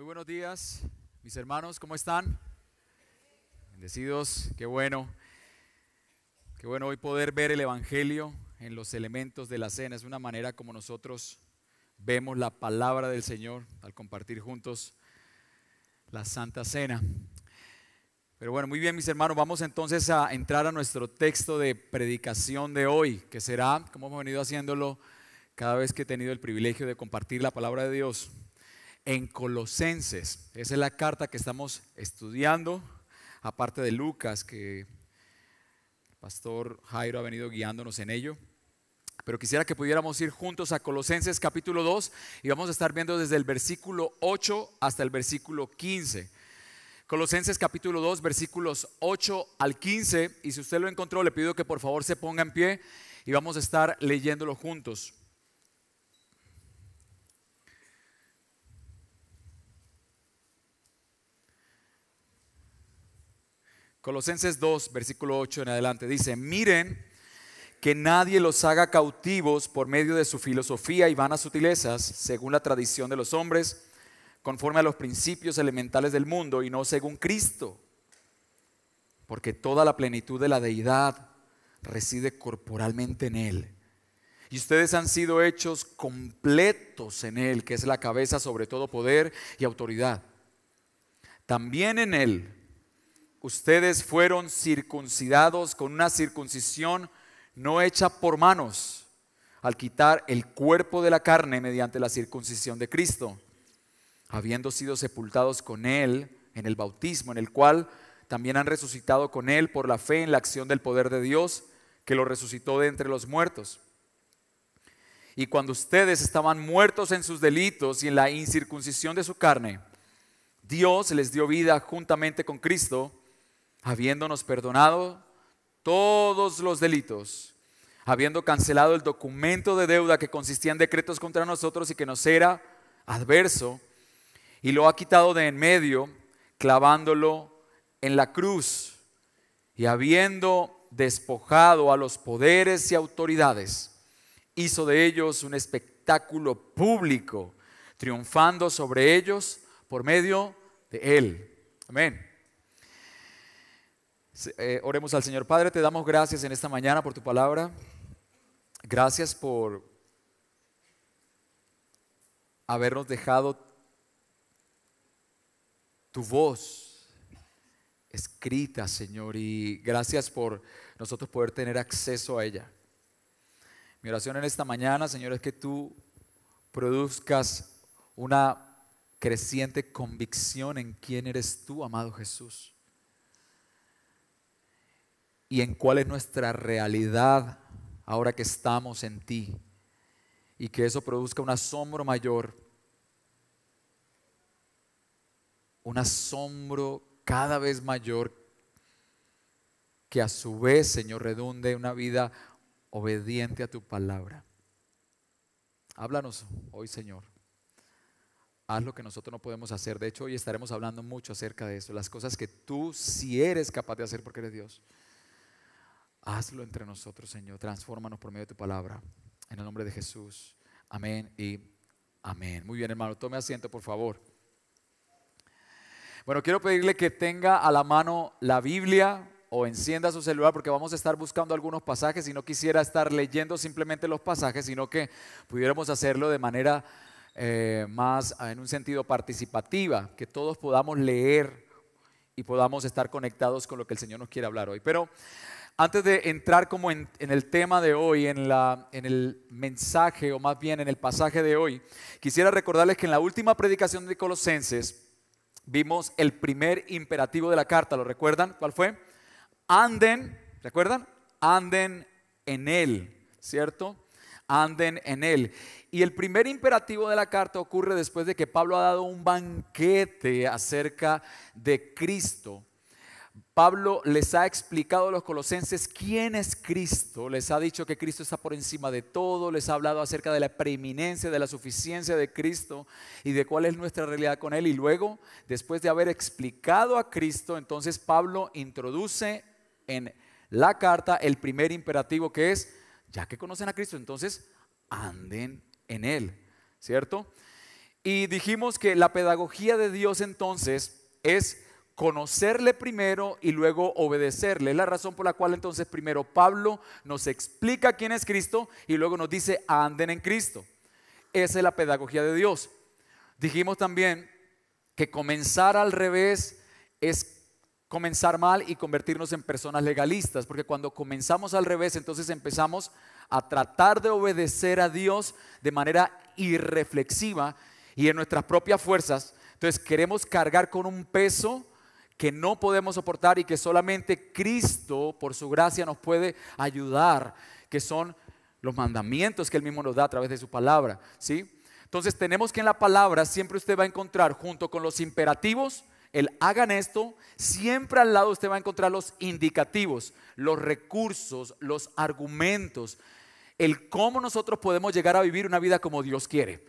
Muy buenos días, mis hermanos, ¿cómo están? Bendecidos, qué bueno. Qué bueno hoy poder ver el Evangelio en los elementos de la cena. Es una manera como nosotros vemos la palabra del Señor al compartir juntos la Santa Cena. Pero bueno, muy bien mis hermanos, vamos entonces a entrar a nuestro texto de predicación de hoy, que será, como hemos venido haciéndolo cada vez que he tenido el privilegio de compartir la palabra de Dios, en Colosenses. Esa es la carta que estamos estudiando, aparte de Lucas, que el pastor Jairo ha venido guiándonos en ello. Pero quisiera que pudiéramos ir juntos a Colosenses capítulo 2 y vamos a estar viendo desde el versículo 8 hasta el versículo 15. Colosenses capítulo 2, versículos 8 al 15. Y si usted lo encontró, le pido que por favor se ponga en pie y vamos a estar leyéndolo juntos. Colosenses 2, versículo 8 en adelante, dice, miren que nadie los haga cautivos por medio de su filosofía y vanas sutilezas, según la tradición de los hombres, conforme a los principios elementales del mundo y no según Cristo, porque toda la plenitud de la deidad reside corporalmente en Él. Y ustedes han sido hechos completos en Él, que es la cabeza sobre todo poder y autoridad. También en Él ustedes fueron circuncidados con una circuncisión no hecha por manos, al quitar el cuerpo de la carne mediante la circuncisión de Cristo, habiendo sido sepultados con Él en el bautismo, en el cual también han resucitado con Él por la fe en la acción del poder de Dios, que lo resucitó de entre los muertos. Y cuando ustedes estaban muertos en sus delitos y en la incircuncisión de su carne, Dios les dio vida juntamente con Cristo, habiéndonos perdonado todos los delitos, habiendo cancelado el documento de deuda que consistía en decretos contra nosotros y que nos era adverso, y lo ha quitado de en medio, clavándolo en la cruz, y habiendo despojado a los poderes y autoridades, hizo de ellos un espectáculo público, triunfando sobre ellos por medio de él. Amén. Eh, oremos al Señor. Padre, te damos gracias en esta mañana por tu palabra. Gracias por habernos dejado tu voz escrita, Señor, y gracias por nosotros poder tener acceso a ella. Mi oración en esta mañana, Señor, es que tú produzcas una creciente convicción en quién eres tú, amado Jesús y en cuál es nuestra realidad ahora que estamos en ti. Y que eso produzca un asombro mayor, un asombro cada vez mayor, que a su vez, Señor, redunde una vida obediente a tu palabra. Háblanos hoy, Señor. Haz lo que nosotros no podemos hacer. De hecho, hoy estaremos hablando mucho acerca de eso. Las cosas que tú sí eres capaz de hacer porque eres Dios. Hazlo entre nosotros, Señor. Transfórmanos por medio de tu palabra. En el nombre de Jesús. Amén y amén. Muy bien, hermano. Tome asiento, por favor. Bueno, quiero pedirle que tenga a la mano la Biblia o encienda su celular porque vamos a estar buscando algunos pasajes y no quisiera estar leyendo simplemente los pasajes, sino que pudiéramos hacerlo de manera eh, más en un sentido participativa, que todos podamos leer y podamos estar conectados con lo que el Señor nos quiere hablar hoy. Pero antes de entrar como en, el tema de hoy, en, la, en el mensaje o más bien en el pasaje de hoy, quisiera recordarles que en la última predicación de Colosenses vimos el primer imperativo de la carta, ¿lo recuerdan? ¿Cuál fue? Anden, ¿recuerdan? Anden en Él, ¿cierto? Anden en Él. Y el primer imperativo de la carta ocurre después de que Pablo ha dado un banquete acerca de Cristo. Pablo les ha explicado a los colosenses quién es Cristo, les ha dicho que Cristo está por encima de todo, les ha hablado acerca de la preeminencia, de la suficiencia de Cristo y de cuál es nuestra realidad con Él. Y luego, después de haber explicado a Cristo, entonces Pablo introduce en la carta el primer imperativo que es, ya que conocen a Cristo, entonces anden en Él, ¿cierto? Y dijimos que la pedagogía de Dios entonces es conocerle primero y luego obedecerle. Es la razón por la cual entonces primero Pablo nos explica quién es Cristo y luego nos dice anden en Cristo. Esa es la pedagogía de Dios. Dijimos también que comenzar al revés es comenzar mal y convertirnos en personas legalistas, porque cuando comenzamos al revés, entonces empezamos a tratar de obedecer a Dios de manera irreflexiva y en nuestras propias fuerzas. Entonces queremos cargar con un peso que no podemos soportar y que solamente Cristo, por su gracia, nos puede ayudar, que son los mandamientos que Él mismo nos da a través de su palabra. ¿sí? Entonces tenemos que en la palabra siempre usted va a encontrar junto con los imperativos, el hagan esto, siempre al lado usted va a encontrar los indicativos, los recursos, los argumentos, el cómo nosotros podemos llegar a vivir una vida como Dios quiere.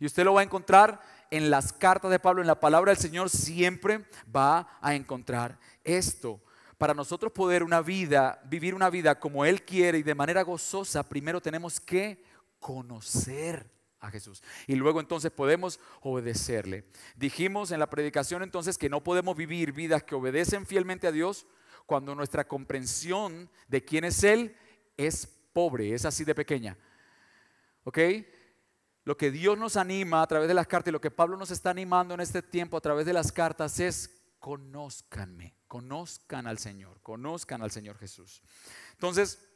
Y usted lo va a encontrar en las cartas de Pablo, en la palabra del Señor, siempre va a encontrar esto. Para nosotros poder una vida, vivir una vida como Él quiere y de manera gozosa, primero tenemos que conocer a Jesús. Y luego entonces podemos obedecerle. Dijimos en la predicación entonces que no podemos vivir vidas que obedecen fielmente a Dios cuando nuestra comprensión de quién es Él es pobre, es así de pequeña. ¿Ok? Lo que Dios nos anima a través de las cartas y lo que Pablo nos está animando en este tiempo a través de las cartas es conózcanme, conozcan al Señor, conozcan al Señor Jesús. Entonces,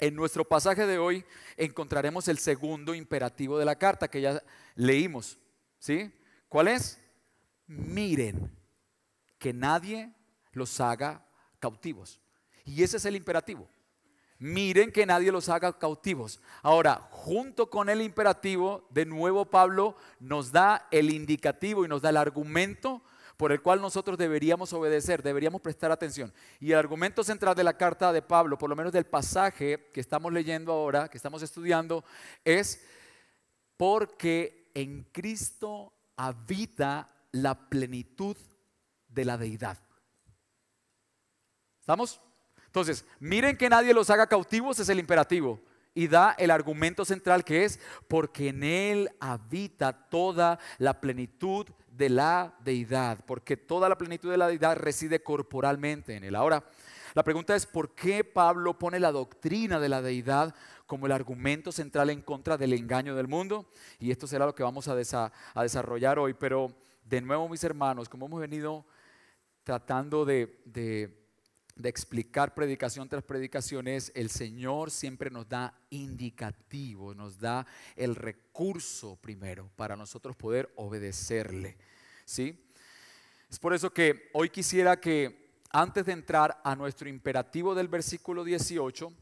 en nuestro pasaje de hoy encontraremos el segundo imperativo de la carta que ya leímos. ¿Sí? ¿Cuál es? Miren que nadie los haga cautivos. Y ese es el imperativo miren que nadie los haga cautivos. Ahora, junto con el imperativo, de nuevo Pablo nos da el indicativo y nos da el argumento por el cual nosotros deberíamos obedecer, deberíamos prestar atención. Y el argumento central de la carta de Pablo, por lo menos del pasaje que estamos leyendo ahora, que estamos estudiando, es porque en Cristo habita la plenitud de la deidad. ¿Estamos? Entonces, miren que nadie los haga cautivos es el imperativo. Y da el argumento central que es porque en Él habita toda la plenitud de la deidad, porque toda la plenitud de la deidad reside corporalmente en Él. Ahora, la pregunta es, ¿por qué Pablo pone la doctrina de la deidad como el argumento central en contra del engaño del mundo? Y esto será lo que vamos a, desarrollar hoy. Pero de nuevo, mis hermanos, como hemos venido tratando de explicar predicación tras predicación es el Señor siempre nos da indicativo, nos da el recurso primero para nosotros poder obedecerle. ¿Sí? Es por eso que hoy quisiera que antes de entrar a nuestro imperativo del versículo 18,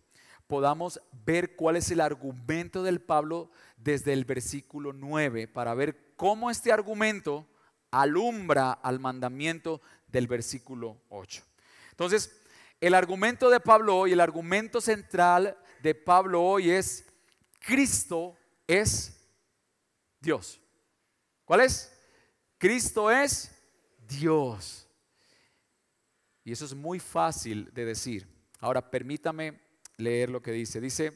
podamos ver cuál es el argumento del Pablo desde el versículo 9 para ver cómo este argumento alumbra al mandamiento del versículo 8. Entonces, el argumento de Pablo hoy, el argumento central de Pablo hoy es, Cristo es Dios. ¿Cuál es? Cristo es Dios. Y eso es muy fácil de decir. Ahora permítame leer lo que dice. Dice,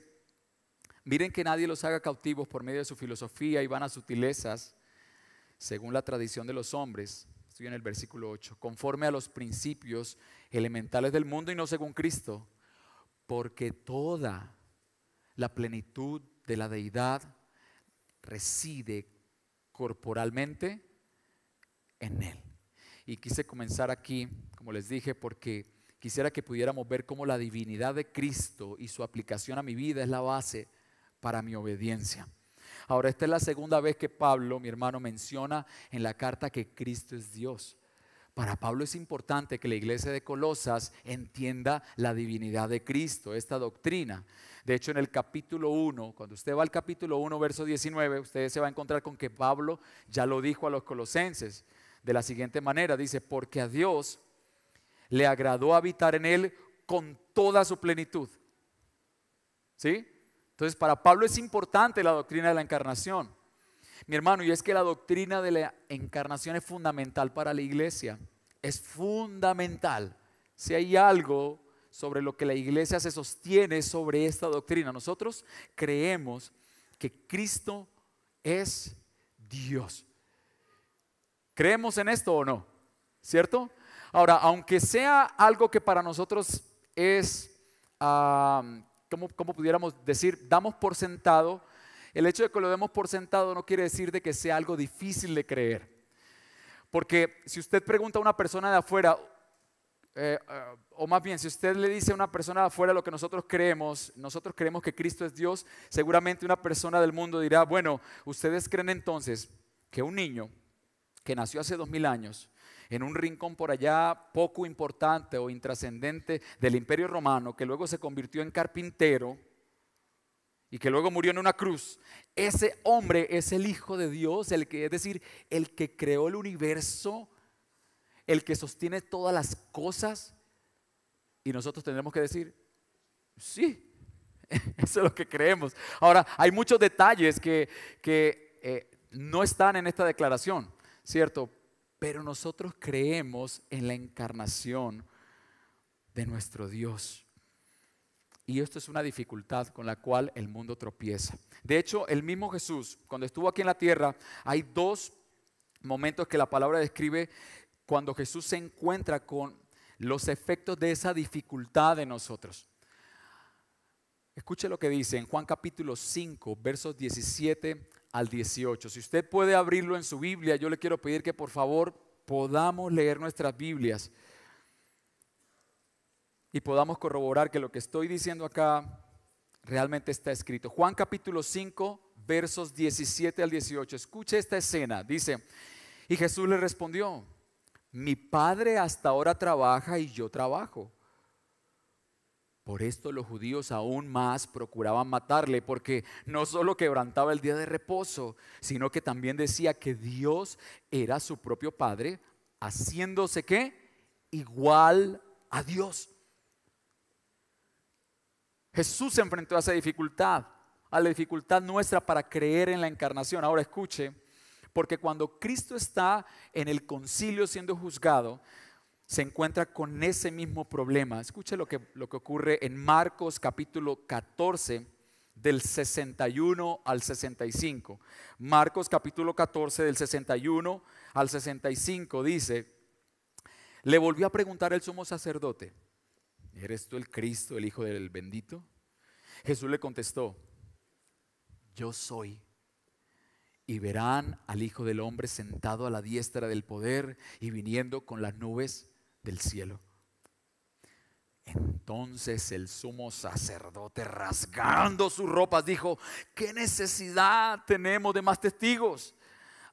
miren que nadie los haga cautivos por medio de su filosofía y vanas sutilezas, según la tradición de los hombres. Estoy en el versículo 8. Conforme a los principios elementales del mundo y no según Cristo, porque toda la plenitud de la deidad reside corporalmente en Él. Y quise comenzar aquí, como les dije, porque quisiera que pudiéramos ver cómo la divinidad de Cristo y su aplicación a mi vida es la base para mi obediencia. Ahora, esta es la segunda vez que Pablo, mi hermano, menciona en la carta que Cristo es Dios. Para Pablo es importante que la iglesia de Colosas entienda la divinidad de Cristo, esta doctrina. De hecho, en el capítulo 1, cuando usted va al capítulo 1, verso 19, usted se va a encontrar con que Pablo ya lo dijo a los colosenses de la siguiente manera. Dice, porque a Dios le agradó habitar en él con toda su plenitud. ¿Sí? Entonces, para Pablo es importante la doctrina de la encarnación. Mi hermano, y es que la doctrina de la encarnación es fundamental para la iglesia. Es fundamental. Si hay algo sobre lo que la iglesia se sostiene sobre esta doctrina, nosotros creemos que Cristo es Dios. ¿Creemos en esto o no? ¿Cierto? Ahora, aunque sea algo que para nosotros es, como, como pudiéramos decir, damos por sentado, el hecho de que lo demos por sentado no quiere decir de que sea algo difícil de creer. Porque si usted pregunta a una persona de afuera, eh, eh, o más bien, si usted le dice a una persona de afuera lo que nosotros creemos, nosotros creemos que Cristo es Dios, seguramente una persona del mundo dirá, bueno, ustedes creen entonces que un niño que nació hace dos mil años, en un rincón por allá poco importante o intrascendente del imperio romano, que luego se convirtió en carpintero y que luego murió en una cruz, ese hombre es el Hijo de Dios, el que, es decir, el que creó el universo, el que sostiene todas las cosas. Y nosotros tendremos que decir, sí, eso es lo que creemos. Ahora, hay muchos detalles que, eh, no están en esta declaración, ¿cierto? Pero nosotros creemos en la encarnación de nuestro Dios. Y esto es una dificultad con la cual el mundo tropieza. De hecho, el mismo Jesús, cuando estuvo aquí en la tierra, hay dos momentos que la palabra describe cuando Jesús se encuentra con los efectos de esa dificultad de nosotros. Escuche lo que dice en Juan capítulo 5, versos 17 al 18. Si usted puede abrirlo en su Biblia, yo le quiero pedir que por favor podamos leer nuestras Biblias y podamos corroborar que lo que estoy diciendo acá realmente está escrito. Juan capítulo 5, versos 17 al 18. Escuche esta escena. Dice, y Jesús le respondió, mi padre hasta ahora trabaja y yo trabajo. Por esto los judíos aún más procuraban matarle, porque no solo quebrantaba el día de reposo, sino que también decía que Dios era su propio Padre, haciéndose qué? Igual a Dios. Jesús se enfrentó a esa dificultad, a la dificultad nuestra para creer en la encarnación. Ahora escuche, porque cuando Cristo está en el concilio siendo juzgado, se encuentra con ese mismo problema. Escuche lo que, lo que ocurre en Marcos capítulo 14 del 61 al 65. Marcos capítulo 14 del 61 al 65 dice, le volvió a preguntar el sumo sacerdote, ¿eres tú el Cristo, el Hijo del bendito? Jesús le contestó, yo soy. Y verán al Hijo del Hombre sentado a la diestra del poder y viniendo con las nubes del cielo. Entonces el sumo sacerdote, rasgando sus ropas, dijo, ¿qué necesidad tenemos de más testigos?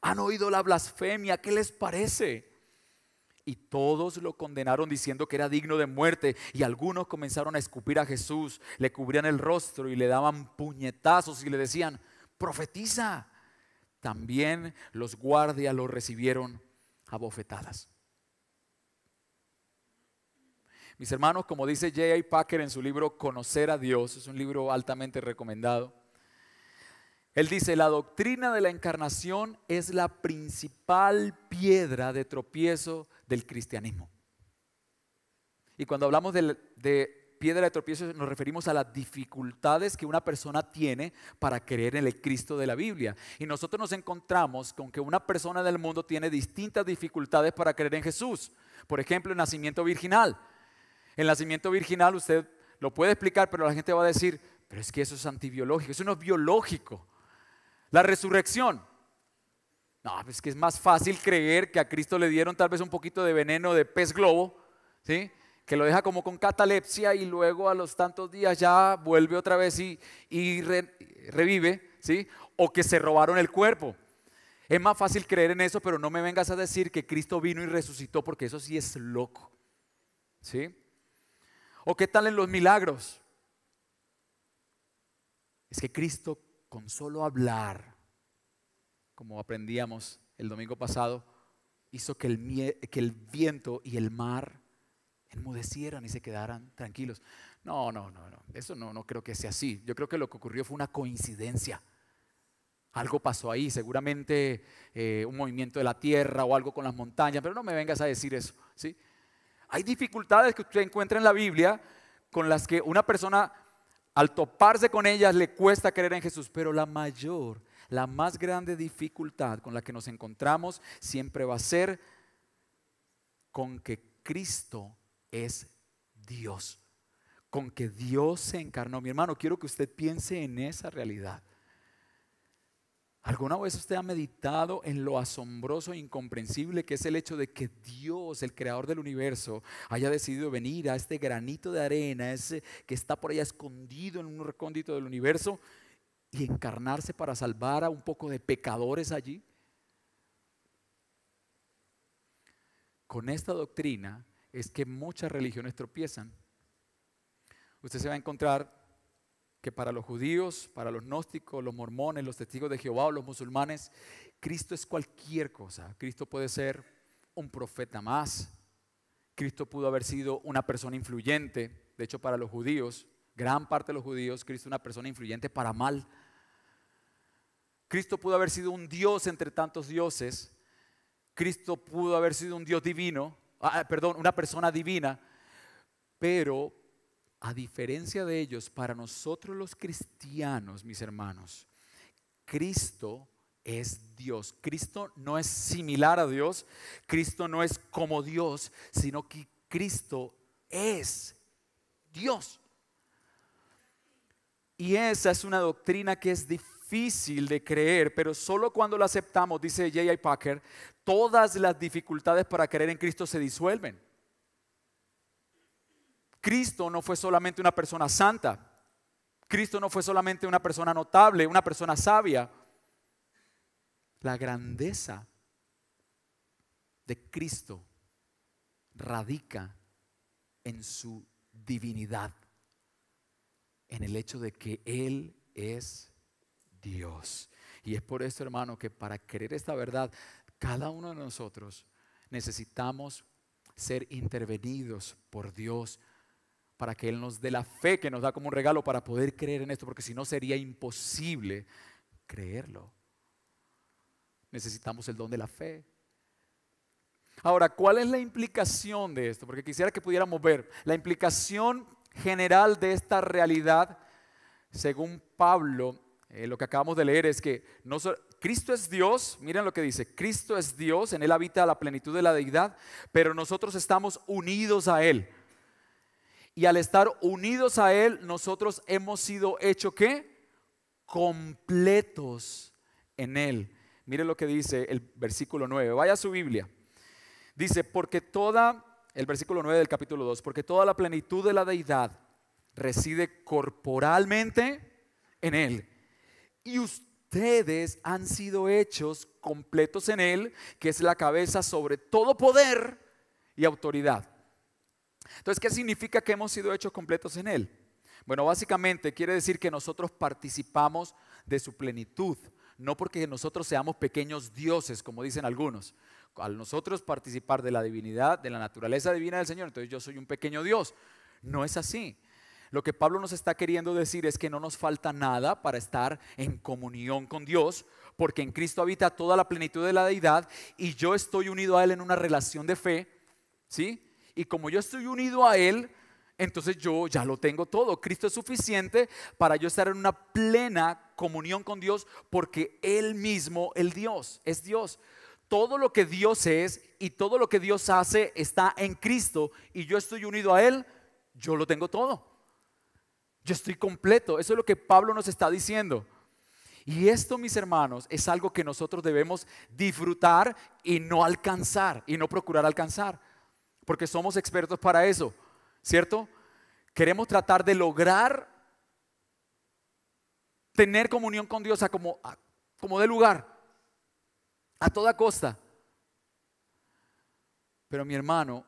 Han oído la blasfemia, ¿qué les parece? Y todos lo condenaron diciendo que era digno de muerte. Y algunos comenzaron a escupir a Jesús, le cubrían el rostro y le daban puñetazos y le decían, profetiza. También los guardias lo recibieron a bofetadas. Mis hermanos, como dice J.A. Packer en su libro Conocer a Dios, es un libro altamente recomendado. Él dice, la doctrina de la encarnación es la principal piedra de tropiezo del cristianismo. Y cuando hablamos de, piedra de tropiezo nos referimos a las dificultades que una persona tiene para creer en el Cristo de la Biblia. Y nosotros nos encontramos con que una persona del mundo tiene distintas dificultades para creer en Jesús. Por ejemplo, el nacimiento virginal. El nacimiento virginal usted lo puede explicar, pero la gente va a decir, pero es que eso es antibiológico, eso no es biológico. La resurrección. No, es que es más fácil creer que a Cristo le dieron tal vez un poquito de veneno de pez globo, ¿sí? que lo deja como con catalepsia y luego a los tantos días ya vuelve otra vez y, revive, ¿sí? o que se robaron el cuerpo. Es más fácil creer en eso, pero no me vengas a decir que Cristo vino y resucitó, porque eso sí es loco. ¿Sí? ¿O qué tal en los milagros? Es que Cristo con solo hablar, como aprendíamos el domingo pasado, hizo que el, que el viento y el mar enmudecieran y se quedaran tranquilos. No, no, no, no, eso no, no creo que sea así. Yo creo que lo que ocurrió fue una coincidencia. Algo pasó ahí, seguramente eh, un movimiento de la tierra o algo con las montañas, pero no me vengas a decir eso. ¿sí? Hay dificultades que usted encuentra en la Biblia con las que una persona al toparse con ellas le cuesta creer en Jesús, pero la mayor, la más grande dificultad con la que nos encontramos siempre va a ser con que Cristo es Dios, con que Dios se encarnó. Mi hermano, quiero que usted piense en esa realidad. ¿Alguna vez usted ha meditado en lo asombroso e incomprensible que es el hecho de que Dios, el creador del universo, haya decidido venir a este granito de arena, ese que está por allá escondido en un recóndito del universo, y encarnarse para salvar a un poco de pecadores allí? Con esta doctrina es que muchas religiones tropiezan. Usted se va a encontrar que para los judíos, para los gnósticos, los mormones, los testigos de Jehová o los musulmanes, Cristo es cualquier cosa. Cristo puede ser un profeta más. Cristo pudo haber sido una persona influyente. De hecho, para los judíos, gran parte de los judíos, Cristo es una persona influyente para mal. Cristo pudo haber sido un Dios entre tantos dioses. Cristo pudo haber sido un Dios divino, ah, perdón, una persona divina, pero a diferencia de ellos, para nosotros los cristianos, mis hermanos, Cristo es Dios. Cristo no es similar a Dios, Cristo no es como Dios, sino que Cristo es Dios. Y esa es una doctrina que es difícil de creer, pero solo cuando la aceptamos, dice J.I. Packer, todas las dificultades para creer en Cristo se disuelven. Cristo no fue solamente una persona santa. Cristo no fue solamente una persona notable, una persona sabia. La grandeza de Cristo radica en su divinidad, en el hecho de que Él es Dios. Y es por esto, hermano, que para creer esta verdad, cada uno de nosotros necesitamos ser intervenidos por Dios para que Él nos dé la fe que nos da como un regalo para poder creer en esto, porque si no sería imposible creerlo. Necesitamos el don de la fe. Ahora, ¿cuál es la implicación de esto? Porque quisiera que pudiéramos ver la implicación general de esta realidad, según Pablo, eh, lo que acabamos de leer es que no Cristo es Dios, miren lo que dice, Cristo es Dios, en Él habita la plenitud de la deidad, pero nosotros estamos unidos a Él. Y al estar unidos a Él, nosotros hemos sido hechos qué? Completos en Él. Mire lo que dice el versículo 9. Vaya a su Biblia. Dice, porque toda, el versículo 9 del capítulo 2, porque toda la plenitud de la deidad reside corporalmente en Él. Y ustedes han sido hechos completos en Él, que es la cabeza sobre todo poder y autoridad. Entonces, ¿qué significa que hemos sido hechos completos en Él? Bueno, básicamente quiere decir que nosotros participamos de su plenitud, no porque nosotros seamos pequeños dioses, como dicen algunos. Al nosotros participar de la divinidad, de la naturaleza divina del Señor, entonces yo soy un pequeño Dios. No es así. Lo que Pablo nos está queriendo decir es que no nos falta nada para estar en comunión con Dios, porque en Cristo habita toda la plenitud de la deidad y yo estoy unido a Él en una relación de fe, ¿sí? y como yo estoy unido a Él, entonces yo ya lo tengo todo. Cristo es suficiente para yo estar en una plena comunión con Dios porque Él mismo, el Dios, es Dios. Todo lo que Dios es y todo lo que Dios hace está en Cristo y yo estoy unido a Él, yo lo tengo todo. Yo estoy completo. Eso es lo que Pablo nos está diciendo. Y esto, mis hermanos, es algo que nosotros debemos disfrutar y no alcanzar y no procurar alcanzar porque somos expertos para eso, ¿cierto? Queremos tratar de lograr tener comunión con Dios a como, como de lugar, a toda costa. Pero mi hermano,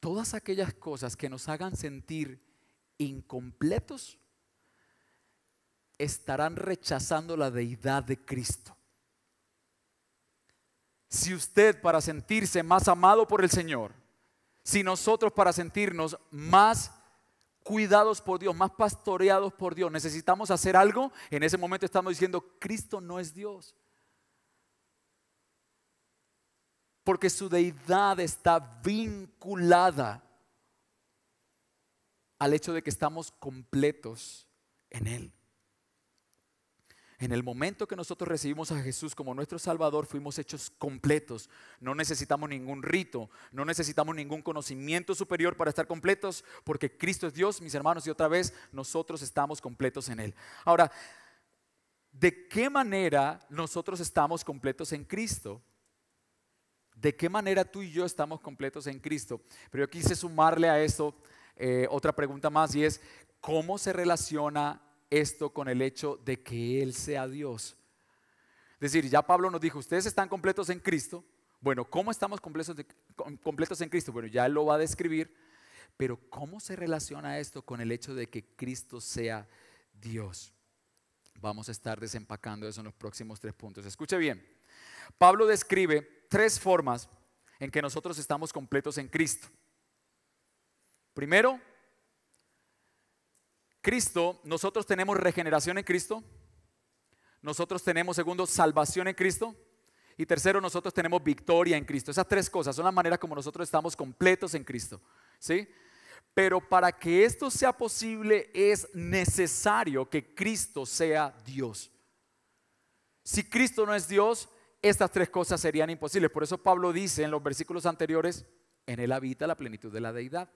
todas aquellas cosas que nos hagan sentir incompletos estarán rechazando la deidad de Cristo. Si usted para sentirse más amado por el Señor, si nosotros para sentirnos más cuidados por Dios, más pastoreados por Dios, necesitamos hacer algo, en ese momento estamos diciendo, Cristo no es Dios. Porque su deidad está vinculada al hecho de que estamos completos en Él. En el momento que nosotros recibimos a Jesús como nuestro Salvador, fuimos hechos completos. No necesitamos ningún rito, no necesitamos ningún conocimiento superior para estar completos, porque Cristo es Dios, mis hermanos, y otra vez nosotros estamos completos en Él. Ahora, ¿de qué manera nosotros estamos completos en Cristo? ¿De qué manera tú y yo estamos completos en Cristo? Pero yo quise sumarle a esto eh, otra pregunta más y es, ¿cómo se relaciona esto con el hecho de que Él sea Dios. Es decir, ya Pablo nos dijo, ustedes están completos en Cristo. Bueno, ¿cómo estamos completos, en Cristo? Bueno, ya Él lo va a describir, pero ¿cómo se relaciona esto con el hecho de que Cristo sea Dios? Vamos a estar desempacando eso en los próximos tres puntos. Escuche bien, Pablo describe tres formas en que nosotros estamos completos en Cristo. Primero, Cristo, nosotros tenemos regeneración en Cristo. Nosotros tenemos, segundo, salvación en Cristo. Y tercero, nosotros tenemos victoria en Cristo. Esas tres cosas son la manera como nosotros estamos completos en Cristo. ¿Sí? Pero para que esto sea posible es necesario que Cristo sea Dios. Si Cristo no es Dios, estas tres cosas serían imposibles. Por eso Pablo dice en los versículos anteriores, en Él habita la plenitud de la deidad.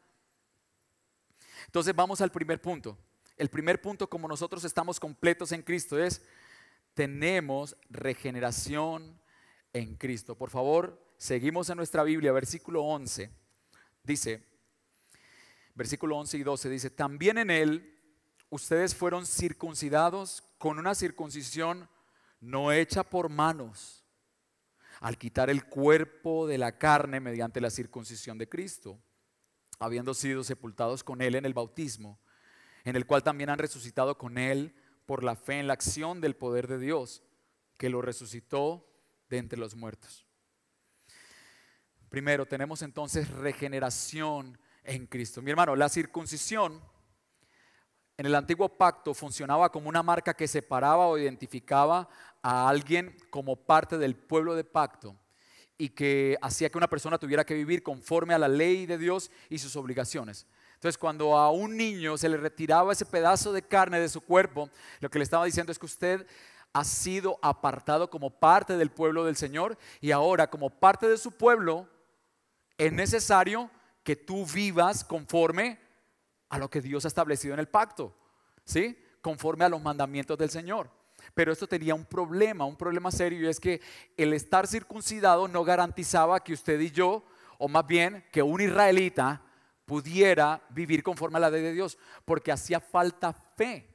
Entonces vamos al primer punto. El primer punto, como nosotros estamos completos en Cristo, es tenemos regeneración en Cristo. Por favor, seguimos en nuestra Biblia, versículo 11. Dice, versículo 11 y 12, dice, también en Él ustedes fueron circuncidados con una circuncisión no hecha por manos, al quitar el cuerpo de la carne mediante la circuncisión de Cristo, habiendo sido sepultados con Él en el bautismo en el cual también han resucitado con Él por la fe en la acción del poder de Dios, que lo resucitó de entre los muertos. Primero, tenemos entonces regeneración en Cristo. Mi hermano, la circuncisión en el antiguo pacto funcionaba como una marca que separaba o identificaba a alguien como parte del pueblo de pacto y que hacía que una persona tuviera que vivir conforme a la ley de Dios y sus obligaciones. Entonces, cuando a un niño se le retiraba ese pedazo de carne de su cuerpo, lo que le estaba diciendo es que usted ha sido apartado como parte del pueblo del Señor y ahora como parte de su pueblo es necesario que tú vivas conforme a lo que Dios ha establecido en el pacto, ¿sí? Conforme a los mandamientos del Señor. Pero esto tenía un problema, un problema serio, y es que el estar circuncidado no garantizaba que usted y yo, o más bien que un israelita, pudiera vivir conforme a la ley de Dios, porque hacía falta fe.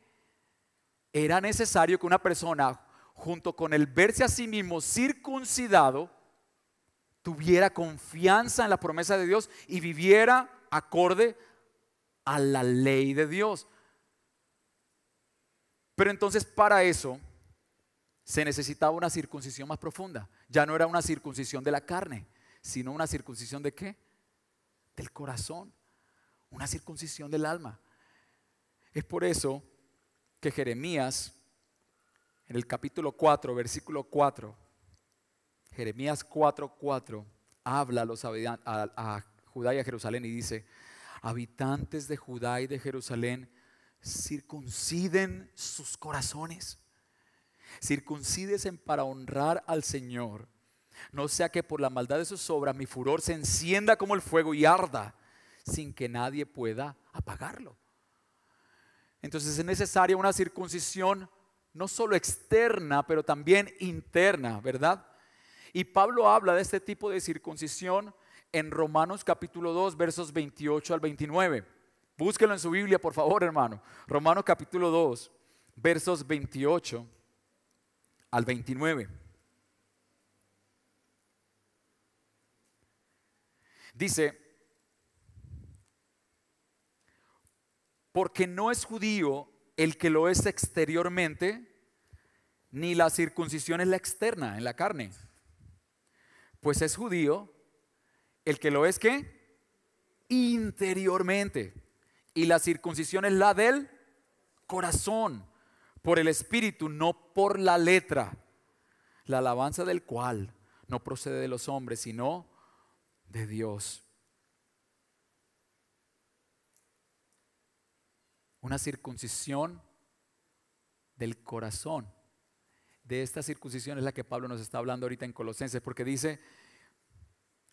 Era necesario que una persona, junto con el verse a sí mismo circuncidado, tuviera confianza en la promesa de Dios y viviera acorde a la ley de Dios. Pero entonces para eso se necesitaba una circuncisión más profunda. Ya no era una circuncisión de la carne, sino una circuncisión de qué? Del corazón una circuncisión del alma. Es por eso que Jeremías, en el capítulo 4, versículo 4, Jeremías 4, 4, habla a, los, a, a Judá y a Jerusalén y dice, habitantes de Judá y de Jerusalén, circunciden sus corazones, circuncídesen para honrar al Señor. No sea que por la maldad de sus obras mi furor se encienda como el fuego y arda sin que nadie pueda apagarlo. Entonces es necesaria una circuncisión no solo externa, pero también interna, ¿verdad? Y Pablo habla de este tipo de circuncisión en Romanos capítulo 2, versos 28 al 29. Búsquelo en su Biblia, por favor, hermano. Romanos capítulo 2, versos 28 al 29. Dice, Porque no es judío el que lo es exteriormente, ni la circuncisión es la externa, en la carne. Pues es judío el que lo es que interiormente. Y la circuncisión es la del corazón, por el espíritu, no por la letra. La alabanza del cual no procede de los hombres, sino de Dios. una circuncisión del corazón, de esta circuncisión es la que Pablo nos está hablando ahorita en Colosenses, porque dice,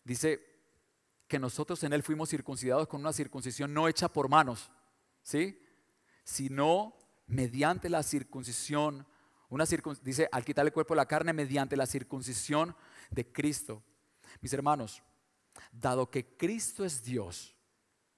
dice que nosotros en él fuimos circuncidados con una circuncisión no hecha por manos, ¿sí? Sino mediante la circuncisión, una dice, al quitar el cuerpo de la carne mediante la circuncisión de Cristo. Mis hermanos, dado que Cristo es Dios,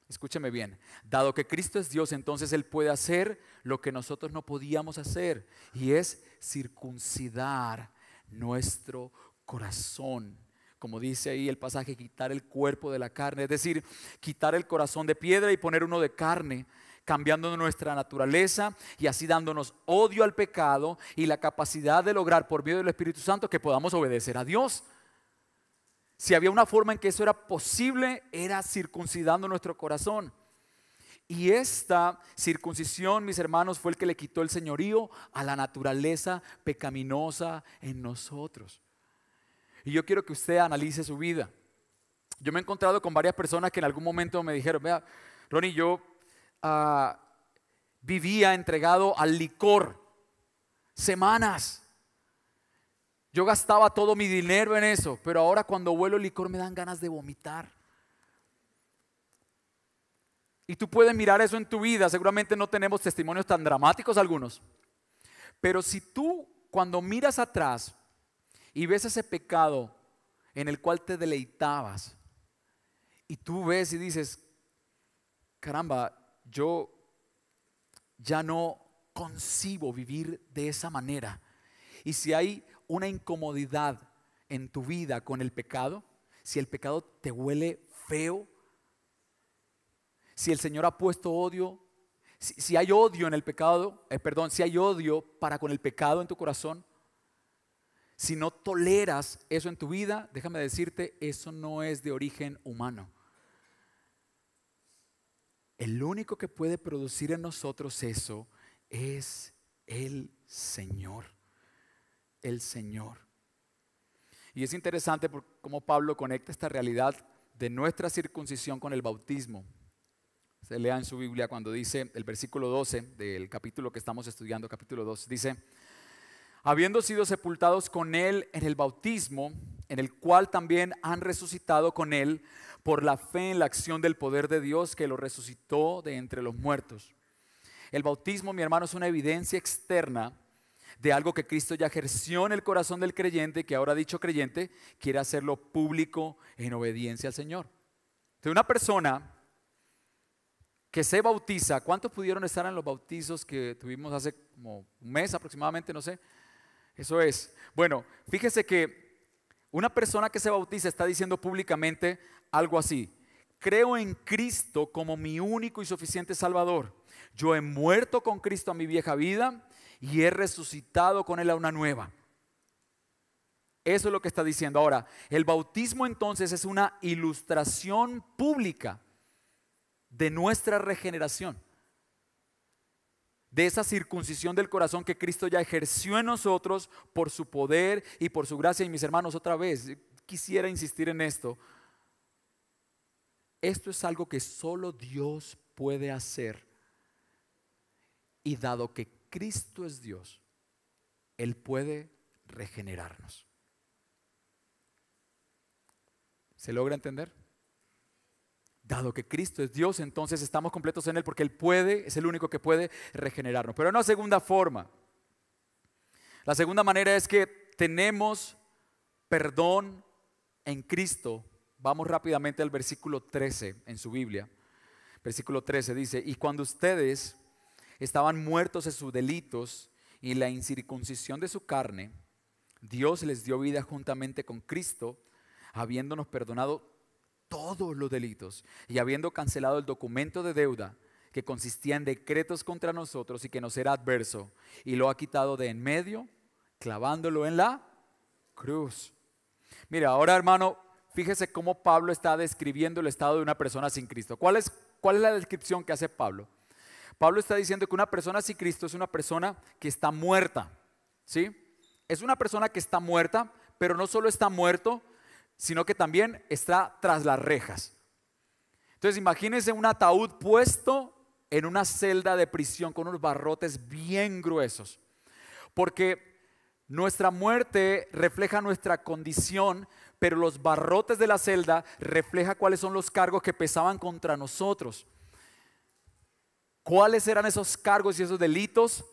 Escúcheme bien, dado que Cristo es Dios, entonces Él puede hacer lo que nosotros no podíamos hacer, y es circuncidar nuestro corazón. Como dice ahí el pasaje, quitar el cuerpo de la carne, es decir, quitar el corazón de piedra y poner uno de carne, cambiando nuestra naturaleza y así dándonos odio al pecado y la capacidad de lograr por medio del Espíritu Santo que podamos obedecer a Dios. Si había una forma en que eso era posible, era circuncidando nuestro corazón. Y esta circuncisión, mis hermanos, fue el que le quitó el señorío a la naturaleza pecaminosa en nosotros. Y yo quiero que usted analice su vida. Yo me he encontrado con varias personas que en algún momento me dijeron, vea, Ronnie, yo ah, vivía entregado al licor semanas. Yo gastaba todo mi dinero en eso, pero ahora cuando huelo el licor me dan ganas de vomitar. Y tú puedes mirar eso en tu vida, seguramente no tenemos testimonios tan dramáticos algunos, pero si tú cuando miras atrás y ves ese pecado en el cual te deleitabas, y tú ves y dices, caramba, yo ya no concibo vivir de esa manera. Y si hay una incomodidad en tu vida con el pecado, si el pecado te huele feo, si el Señor ha puesto odio, si, hay odio en el pecado, eh, perdón, si hay odio para con el pecado en tu corazón, si no toleras eso en tu vida, déjame decirte, eso no es de origen humano. El único que puede producir en nosotros eso es el Señor el Señor. Y es interesante cómo Pablo conecta esta realidad de nuestra circuncisión con el bautismo. Se lea en su Biblia cuando dice el versículo 12 del capítulo que estamos estudiando, capítulo 2, dice, habiendo sido sepultados con Él en el bautismo, en el cual también han resucitado con Él por la fe en la acción del poder de Dios que lo resucitó de entre los muertos. El bautismo, mi hermano, es una evidencia externa de algo que Cristo ya ejerció en el corazón del creyente, que ahora dicho creyente quiere hacerlo público en obediencia al Señor. De una persona que se bautiza, ¿cuántos pudieron estar en los bautizos que tuvimos hace como un mes aproximadamente? No sé. Eso es. Bueno, fíjese que una persona que se bautiza está diciendo públicamente algo así. Creo en Cristo como mi único y suficiente Salvador. Yo he muerto con Cristo a mi vieja vida y he resucitado con él a una nueva. Eso es lo que está diciendo. Ahora, el bautismo entonces es una ilustración pública de nuestra regeneración, de esa circuncisión del corazón que Cristo ya ejerció en nosotros por su poder y por su gracia. Y mis hermanos, otra vez, quisiera insistir en esto. Esto es algo que solo Dios puede hacer. Y dado que Cristo es Dios, Él puede regenerarnos. ¿Se logra entender? Dado que Cristo es Dios, entonces estamos completos en Él porque Él puede, es el único que puede regenerarnos. Pero una segunda forma. La segunda manera es que tenemos perdón en Cristo. Vamos rápidamente al versículo 13 en su Biblia. Versículo 13 dice, y cuando ustedes estaban muertos en sus delitos y la incircuncisión de su carne, Dios les dio vida juntamente con Cristo, habiéndonos perdonado todos los delitos y habiendo cancelado el documento de deuda que consistía en decretos contra nosotros y que nos era adverso, y lo ha quitado de en medio, clavándolo en la cruz. Mira, ahora hermano, fíjese cómo Pablo está describiendo el estado de una persona sin Cristo. ¿Cuál es, cuál es la descripción que hace Pablo? Pablo está diciendo que una persona sin Cristo es una persona que está muerta. ¿Sí? Es una persona que está muerta, pero no solo está muerto, sino que también está tras las rejas. Entonces imagínense un ataúd puesto en una celda de prisión con unos barrotes bien gruesos. Porque Nuestra muerte refleja nuestra condición, pero los barrotes de la celda refleja cuáles son los cargos que pesaban contra nosotros. ¿Cuáles eran esos cargos y esos delitos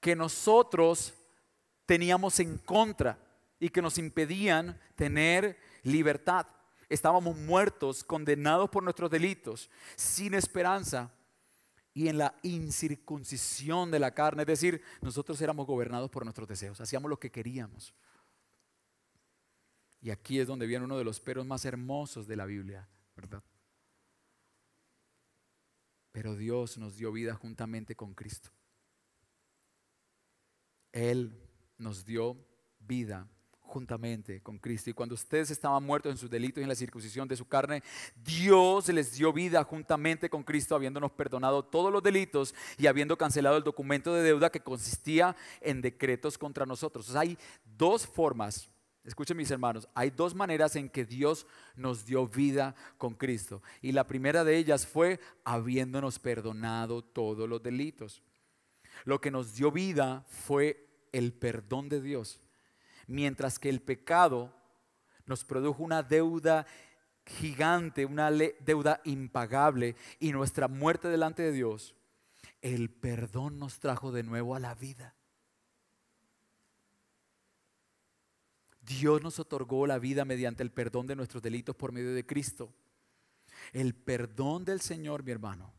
que nosotros teníamos en contra y que nos impedían tener libertad? Estábamos muertos, condenados por nuestros delitos, sin esperanza y en la incircuncisión de la carne. Es decir, nosotros éramos gobernados por nuestros deseos, hacíamos lo que queríamos. Y aquí es donde viene uno de los peros más hermosos de la Biblia, ¿verdad? Pero Dios nos dio vida juntamente con Cristo. Él nos dio vida juntamente con Cristo. Y cuando ustedes estaban muertos en sus delitos y en la circuncisión de su carne, Dios les dio vida juntamente con Cristo, habiéndonos perdonado todos los delitos y habiendo cancelado el documento de deuda que consistía en decretos contra nosotros. hay dos formas. Escuchen mis hermanos, hay dos maneras en que Dios nos dio vida con Cristo. Y la primera de ellas fue habiéndonos perdonado todos los delitos. Lo que nos dio vida fue el perdón de Dios mientras que el pecado nos produjo una deuda gigante, una deuda impagable y nuestra muerte delante de Dios, el perdón nos trajo de nuevo a la vida. Dios nos otorgó la vida mediante el perdón de nuestros delitos por medio de Cristo. El perdón del Señor, mi hermano,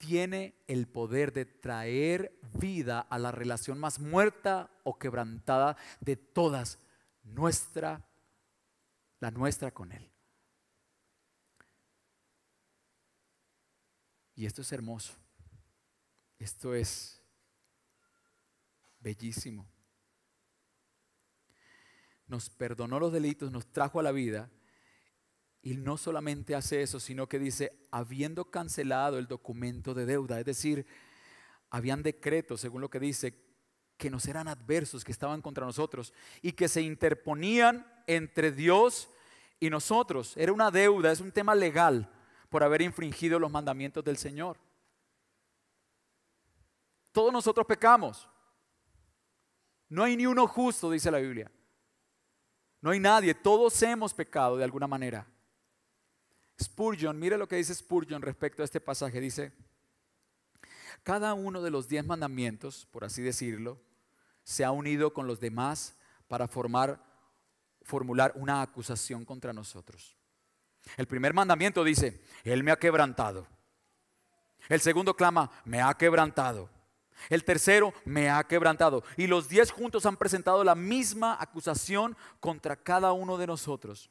tiene el poder de traer vida a la relación más muerta o quebrantada de todas, nuestra, la nuestra con Él. Y esto es hermoso. Esto es bellísimo. Nos perdonó los delitos, nos trajo a la vida y no solamente hace eso, sino que dice, habiendo cancelado el documento de deuda, es decir, habían decretos, según lo que dice, que nos eran adversos, que estaban contra nosotros y que se interponían entre Dios y nosotros. Era una deuda, es un tema legal por haber infringido los mandamientos del Señor. Todos nosotros pecamos. No hay ni uno justo, dice la Biblia. No hay nadie, todos hemos pecado de alguna manera. Spurgeon, mire lo que dice Spurgeon respecto a este pasaje. Dice, cada uno de los diez mandamientos, por así decirlo, se ha unido con los demás para formar, formular una acusación contra nosotros. El primer mandamiento dice, Él me ha quebrantado. El segundo clama, me ha quebrantado. El tercero, me ha quebrantado. Y los diez juntos han presentado la misma acusación contra cada uno de nosotros.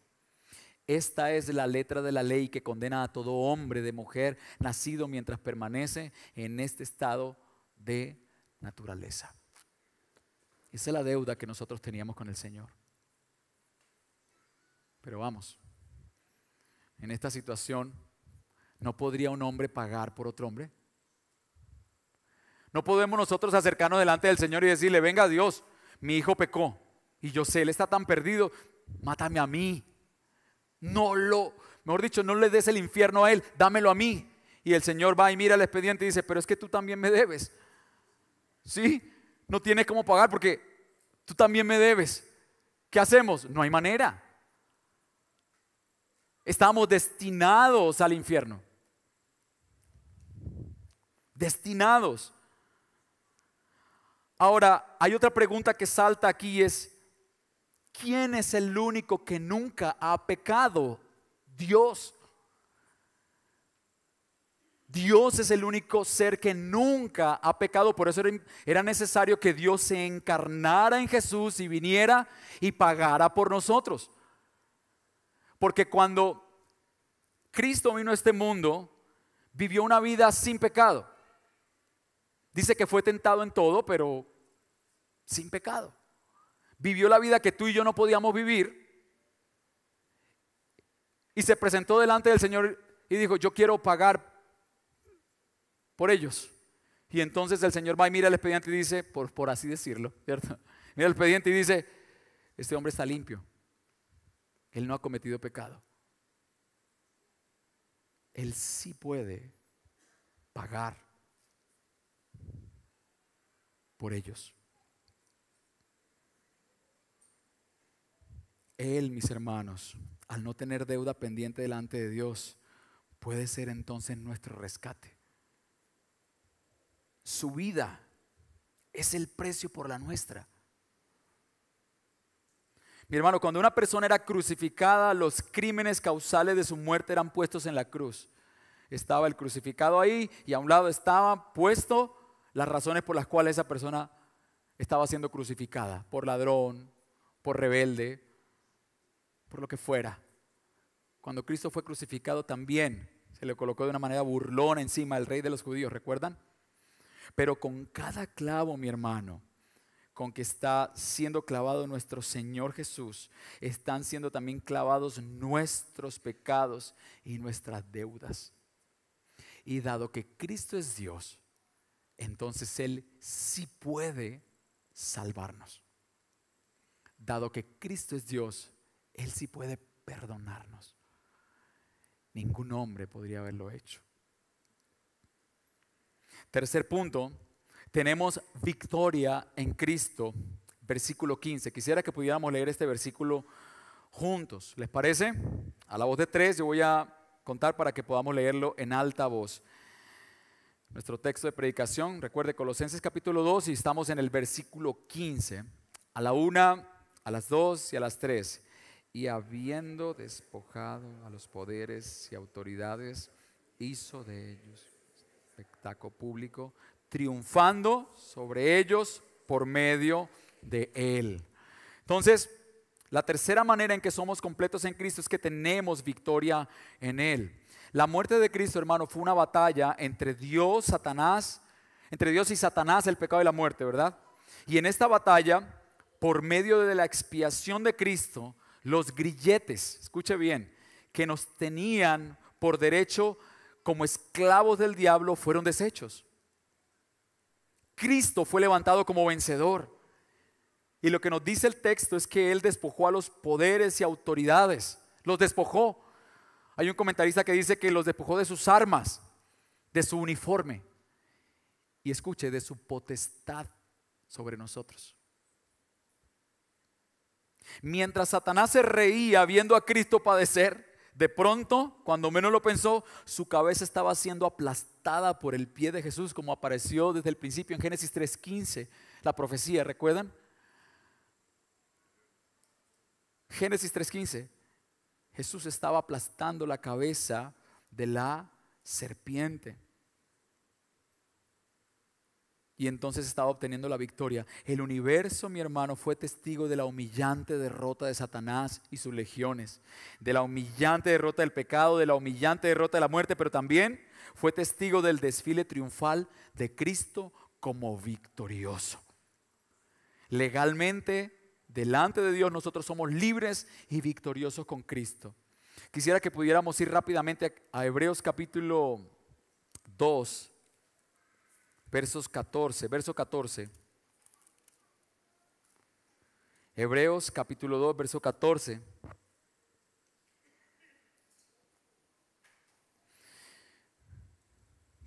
Esta es la letra de la ley que condena a todo hombre de mujer nacido mientras permanece en este estado de naturaleza. Esa es la deuda que nosotros teníamos con el Señor. Pero vamos, en esta situación, ¿no podría un hombre pagar por otro hombre? No podemos nosotros acercarnos delante del Señor y decirle, venga Dios, mi hijo pecó y yo sé, él está tan perdido, mátame a mí, no lo, mejor dicho, no le des el infierno a él, dámelo a mí. Y el Señor va y mira el expediente y dice, pero es que tú también me debes. ¿Sí? No tienes cómo pagar porque tú también me debes. ¿Qué hacemos? No hay manera. Estamos destinados al infierno. Destinados. Ahora, hay otra pregunta que salta aquí es, ¿Quién es el único que nunca ha pecado? Dios. Dios es el único ser que nunca ha pecado, por eso era necesario que Dios se encarnara en Jesús y viniera y pagara por nosotros. Porque cuando Cristo vino a este mundo, vivió una vida sin pecado. Dice que fue tentado en todo, pero sin pecado vivió la vida que tú y yo no podíamos vivir y se presentó delante del Señor y dijo, yo quiero pagar por ellos. Y entonces el Señor va y mira el expediente y dice, por, por así decirlo, ¿cierto? Mira el expediente y dice, este hombre está limpio. Él no ha cometido pecado. Él sí puede pagar por ellos. Él, mis hermanos, al no tener deuda pendiente delante de Dios, puede ser entonces nuestro rescate. Su vida es el precio por la nuestra. Mi hermano, cuando una persona era crucificada, los crímenes causales de su muerte eran puestos en la cruz. Estaba el crucificado ahí y a un lado estaba puesto las razones por las cuales esa persona estaba siendo crucificada, por ladrón, por rebelde, por lo que fuera. Cuando Cristo fue crucificado también se le colocó de una manera burlona encima al rey de los judíos, ¿recuerdan? Pero con cada clavo, mi hermano, con que está siendo clavado nuestro Señor Jesús, están siendo también clavados nuestros pecados y nuestras deudas. Y dado que Cristo es Dios, entonces Él sí puede salvarnos. Dado que Cristo es Dios, Él sí puede perdonarnos. Ningún hombre podría haberlo hecho. Tercer punto, tenemos victoria en Cristo, versículo 15. Quisiera que pudiéramos leer este versículo juntos. ¿Les parece? A la voz de tres yo voy a contar para que podamos leerlo en alta voz. Nuestro texto de predicación, recuerde Colosenses capítulo 2 y estamos en el versículo 15. A la una, a las dos y a las tres. Y habiendo despojado a los poderes y autoridades, hizo de ellos espectáculo público, triunfando sobre ellos por medio de Él. Entonces, la tercera manera en que somos completos en Cristo es que tenemos victoria en Él. La muerte de Cristo, hermano, fue una batalla entre Dios, Satanás, entre Dios y Satanás, el pecado y la muerte, ¿verdad? Y en esta batalla, por medio de la expiación de Cristo, los grilletes, escuche bien, que nos tenían por derecho como esclavos del diablo fueron deshechos. Cristo fue levantado como vencedor. Y lo que nos dice el texto es que Él despojó a los poderes y autoridades. Los despojó. Hay un comentarista que dice que los despojó de sus armas, de su uniforme. Y escuche, de su potestad sobre nosotros. Mientras Satanás se reía viendo a Cristo padecer, de pronto, cuando menos lo pensó, su cabeza estaba siendo aplastada por el pie de Jesús, como apareció desde el principio en Génesis 3.15, la profecía, ¿recuerdan? Génesis 3.15, Jesús estaba aplastando la cabeza de la serpiente y entonces estaba obteniendo la victoria. El universo, mi hermano, fue testigo de la humillante derrota de Satanás y sus legiones, de la humillante derrota del pecado, de la humillante derrota de la muerte, pero también fue testigo del desfile triunfal de Cristo como victorioso. Legalmente, delante de Dios, nosotros somos libres y victoriosos con Cristo. Quisiera que pudiéramos ir rápidamente a Hebreos capítulo 2, versos 14, verso 14. Hebreos capítulo 2, verso 14.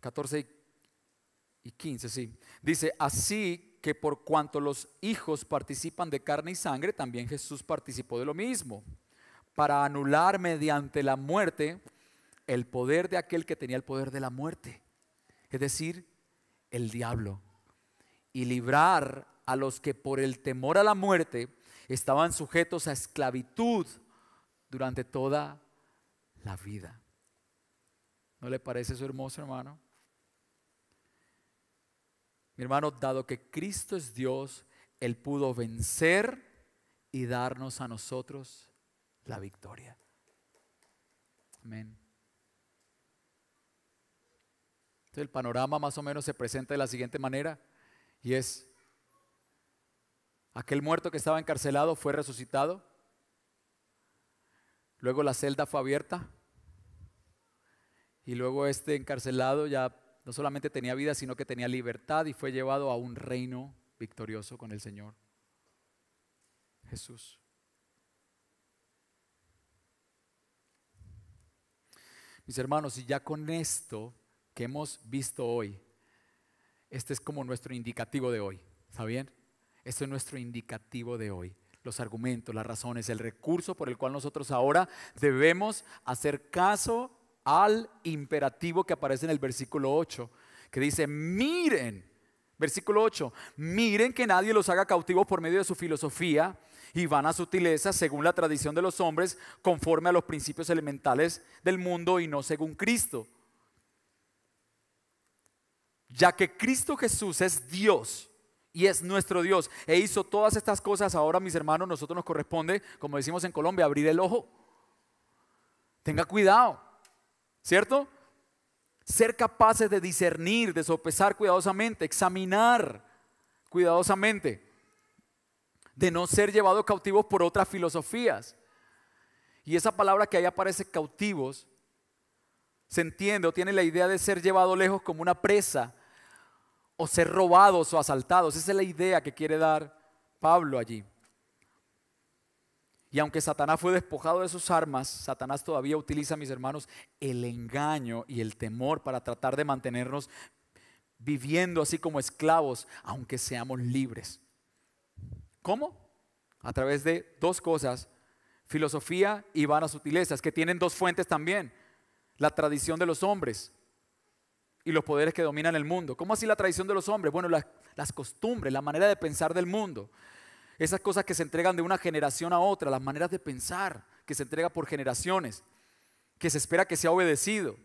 Catorce y 15, sí. Dice, así que por cuanto los hijos participan de carne y sangre, también Jesús participó de lo mismo, para anular mediante la muerte el poder de aquel que tenía el poder de la muerte. Es decir, el diablo y librar a los que por el temor a la muerte estaban sujetos a esclavitud durante toda la vida. ¿No le parece eso hermoso, hermano? Mi hermano, dado que Cristo es Dios, Él pudo vencer y darnos a nosotros la victoria. Amén. Entonces el panorama más o menos se presenta de la siguiente manera y es, aquel muerto que estaba encarcelado fue resucitado, luego la celda fue abierta y luego este encarcelado ya no solamente tenía vida, sino que tenía libertad y fue llevado a un reino victorioso con el Señor Jesús. Mis hermanos, y ya con esto que hemos visto hoy, este es como nuestro indicativo de hoy. ¿Está bien? Este es nuestro indicativo de hoy. los argumentos, las razones, el recurso por el cual nosotros ahora debemos hacer caso al imperativo que aparece en el versículo 8, que dice, miren, versículo 8, miren que nadie los haga cautivos por medio de su filosofía y van a sutileza según la tradición de los hombres, conforme a los principios elementales del mundo y no según Cristo. Ya que Cristo Jesús es Dios y es nuestro Dios e hizo todas estas cosas, ahora mis hermanos, nosotros nos corresponde, como decimos en Colombia, abrir el ojo. Tenga cuidado, ¿cierto? Ser capaces de discernir, de sopesar cuidadosamente, examinar cuidadosamente de no ser llevados cautivos por otras filosofías. Y esa palabra que ahí aparece cautivos, se entiende o tiene la idea de ser llevado lejos como una presa o ser robados o asaltados. Esa es la idea que quiere dar Pablo allí. Y aunque Satanás fue despojado de sus armas, Satanás todavía utiliza, mis hermanos, el engaño y el temor para tratar de mantenernos viviendo así como esclavos, aunque seamos libres. ¿Cómo? A través de dos cosas, filosofía y vanas sutilezas, que tienen dos fuentes también. La tradición de los hombres y los poderes que dominan el mundo. ¿Cómo así la tradición de los hombres? Bueno, las, costumbres, la manera de pensar del mundo. Esas cosas que se entregan de una generación a otra, las maneras de pensar que se entrega por generaciones, que se espera que sea obedecido.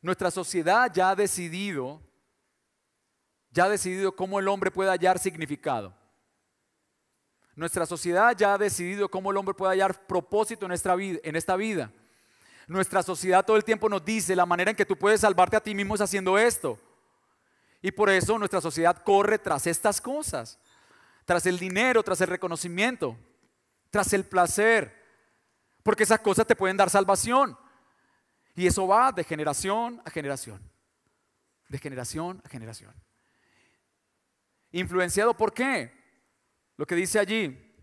Nuestra sociedad ya ha decidido ya ha decidido cómo el hombre puede hallar significado. Nuestra sociedad ya ha decidido cómo el hombre puede hallar propósito en esta vida. Nuestra sociedad todo el tiempo nos dice la manera en que tú puedes salvarte a ti mismo es haciendo esto. Y por eso nuestra sociedad corre tras estas cosas, tras el dinero, tras el reconocimiento, tras el placer, porque esas cosas te pueden dar salvación. Y eso va de generación a generación, de generación a generación. ¿Influenciado por qué? Lo que dice allí,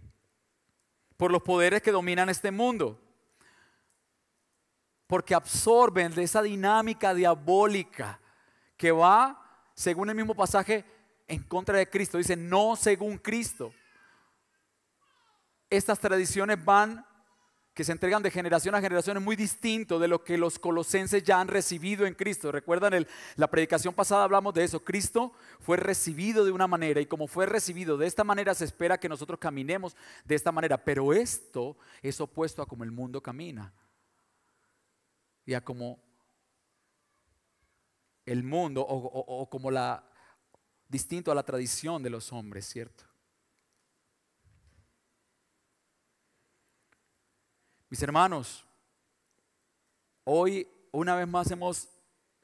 por los poderes que dominan este mundo. Porque absorben de esa dinámica diabólica que va, según el mismo pasaje, en contra de Cristo. Dice, no según Cristo. Estas tradiciones van que se entregan de generación a generación es muy distinto de lo que los colosenses ya han recibido en Cristo. Recuerdan, la predicación pasada hablamos de eso. Cristo fue recibido de una manera y como fue recibido de esta manera se espera que nosotros caminemos de esta manera. Pero esto es opuesto a como el mundo camina y a como el mundo o, o como la distinto a la tradición de los hombres, ¿cierto? Mis hermanos, hoy una vez más hemos,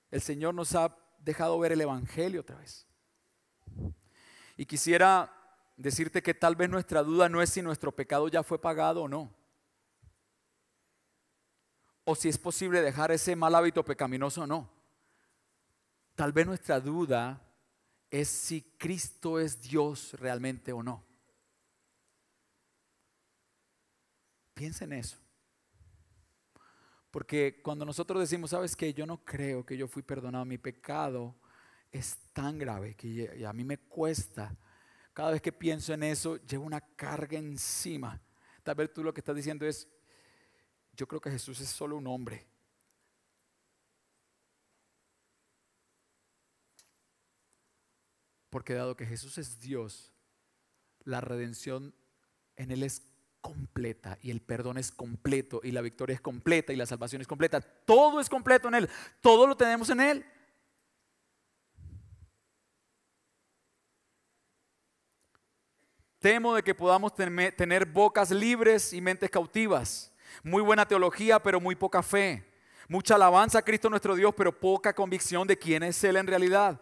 el Señor nos ha dejado ver el Evangelio otra vez. Y quisiera decirte que tal vez nuestra duda no es si nuestro pecado ya fue pagado o no. O si es posible dejar ese mal hábito pecaminoso o no. Tal vez nuestra duda es si Cristo es Dios realmente o no. Piensa en eso. Porque cuando nosotros decimos, sabes que yo no creo que yo fui perdonado, mi pecado es tan grave que a mí me cuesta. Cada vez que pienso en eso, llevo una carga encima. Tal vez tú lo que estás diciendo es, yo creo que Jesús es solo un hombre. Porque dado que Jesús es Dios, la redención en Él es completa y el perdón es completo y la victoria es completa y la salvación es completa. Todo es completo en Él. Todo lo tenemos en Él. Temo de que podamos tener bocas libres y mentes cautivas. Muy buena teología, pero muy poca fe. Mucha alabanza a Cristo nuestro Dios, pero poca convicción de quién es Él en realidad.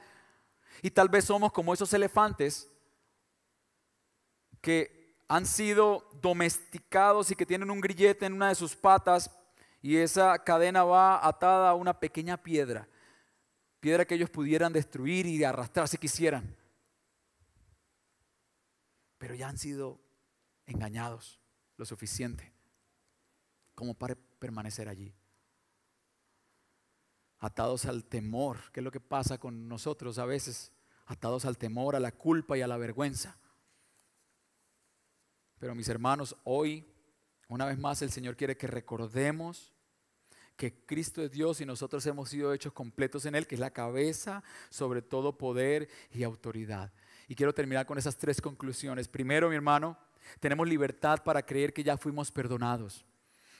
Y tal vez somos como esos elefantes que han sido domesticados y que tienen un grillete en una de sus patas y esa cadena va atada a una pequeña piedra, piedra que ellos pudieran destruir y arrastrar si quisieran. Pero ya han sido engañados lo suficiente como para permanecer allí. Atados al temor, que es lo que pasa con nosotros a veces, atados al temor, a la culpa y a la vergüenza. Pero mis hermanos, hoy, una vez más, el Señor quiere que recordemos que Cristo es Dios y nosotros hemos sido hechos completos en Él, que es la cabeza sobre todo poder y autoridad. Y quiero terminar con esas tres conclusiones. Primero, mi hermano, tenemos libertad para creer que ya fuimos perdonados,